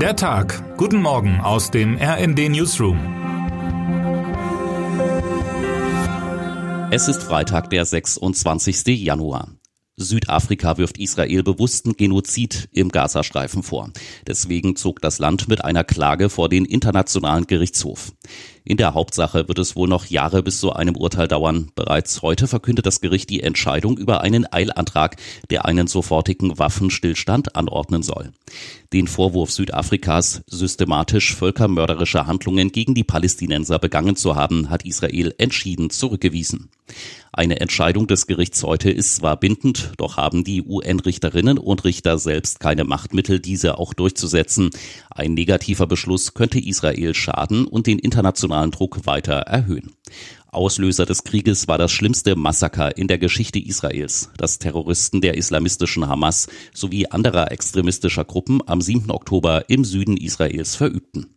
Der Tag. Guten Morgen aus dem RND Newsroom. Es ist Freitag, der 26. Januar. Südafrika wirft Israel bewussten Genozid im Gazastreifen vor. Deswegen zog das Land mit einer Klage vor den Internationalen Gerichtshof. In der Hauptsache wird es wohl noch Jahre bis zu einem Urteil dauern. Bereits heute verkündet das Gericht die Entscheidung über einen Eilantrag, der einen sofortigen Waffenstillstand anordnen soll. Den Vorwurf Südafrikas, systematisch völkermörderische Handlungen gegen die Palästinenser begangen zu haben, hat Israel entschieden zurückgewiesen. Eine Entscheidung des Gerichts heute ist zwar bindend, doch haben die UN-Richterinnen und Richter selbst keine Machtmittel, diese auch durchzusetzen. Ein negativer Beschluss könnte Israel schaden und den internationalen Druck weiter erhöhen. Auslöser des Krieges war das schlimmste Massaker in der Geschichte Israels, das Terroristen der islamistischen Hamas sowie anderer extremistischer Gruppen am 7. Oktober im Süden Israels verübten.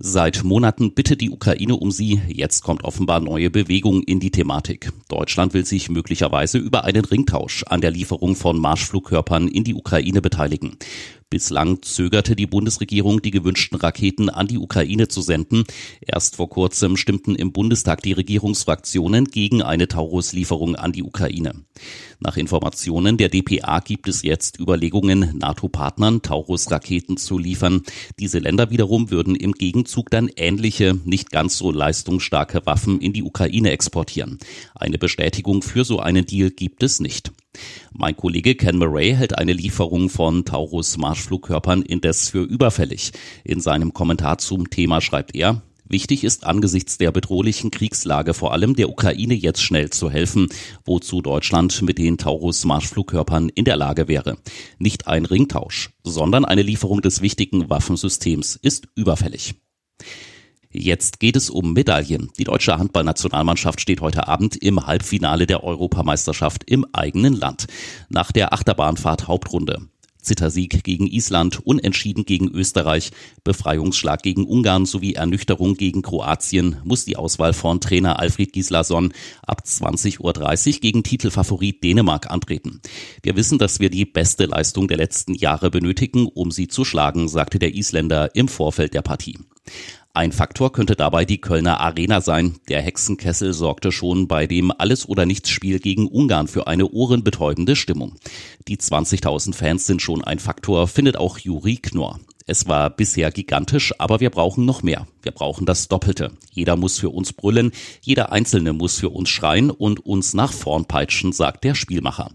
Seit Monaten bittet die Ukraine um sie. Jetzt kommt offenbar neue Bewegung in die Thematik. Deutschland will sich möglicherweise über einen Ringtausch an der Lieferung von Marschflugkörpern in die Ukraine beteiligen. Bislang zögerte die Bundesregierung, die gewünschten Raketen an die Ukraine zu senden. Erst vor kurzem stimmten im Bundestag die Regierungsfraktionen gegen eine Taurus-Lieferung an die Ukraine. Nach Informationen der DPA gibt es jetzt Überlegungen, NATO-Partnern Taurus-Raketen zu liefern. Diese Länder wiederum würden im Gegenzug dann ähnliche, nicht ganz so leistungsstarke Waffen in die Ukraine exportieren. Eine Bestätigung für so einen Deal gibt es nicht. Mein Kollege Ken Murray hält eine Lieferung von Taurus Marschflugkörpern indes für überfällig. In seinem Kommentar zum Thema schreibt er, Wichtig ist angesichts der bedrohlichen Kriegslage vor allem der Ukraine jetzt schnell zu helfen, wozu Deutschland mit den Taurus Marschflugkörpern in der Lage wäre. Nicht ein Ringtausch, sondern eine Lieferung des wichtigen Waffensystems ist überfällig. Jetzt geht es um Medaillen. Die deutsche Handballnationalmannschaft steht heute Abend im Halbfinale der Europameisterschaft im eigenen Land. Nach der Achterbahnfahrt Hauptrunde. Zittersieg gegen Island, Unentschieden gegen Österreich, Befreiungsschlag gegen Ungarn sowie Ernüchterung gegen Kroatien muss die Auswahl von Trainer Alfred Gislason ab 20.30 Uhr gegen Titelfavorit Dänemark antreten. Wir wissen, dass wir die beste Leistung der letzten Jahre benötigen, um sie zu schlagen, sagte der Isländer im Vorfeld der Partie. Ein Faktor könnte dabei die Kölner Arena sein. Der Hexenkessel sorgte schon bei dem Alles- oder Nichts-Spiel gegen Ungarn für eine ohrenbetäubende Stimmung. Die 20.000 Fans sind schon ein Faktor, findet auch Juri Knorr. Es war bisher gigantisch, aber wir brauchen noch mehr. Wir brauchen das Doppelte. Jeder muss für uns brüllen, jeder Einzelne muss für uns schreien und uns nach vorn peitschen, sagt der Spielmacher.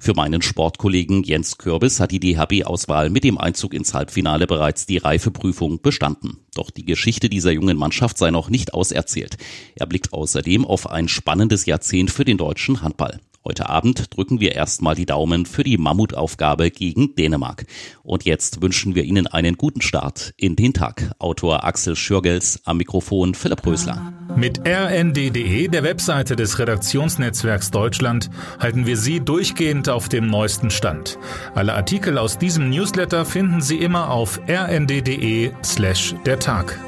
Für meinen Sportkollegen Jens Kürbis hat die DHB-Auswahl mit dem Einzug ins Halbfinale bereits die Reifeprüfung bestanden. Doch die Geschichte dieser jungen Mannschaft sei noch nicht auserzählt. Er blickt außerdem auf ein spannendes Jahrzehnt für den deutschen Handball. Heute Abend drücken wir erstmal die Daumen für die Mammutaufgabe gegen Dänemark. Und jetzt wünschen wir Ihnen einen guten Start in den Tag. Autor Axel Schürgels am Mikrofon Philipp Rösler. Mit rnd.de, der Webseite des Redaktionsnetzwerks Deutschland, halten wir Sie durchgehend auf dem neuesten Stand. Alle Artikel aus diesem Newsletter finden Sie immer auf rnd.de slash der Tag.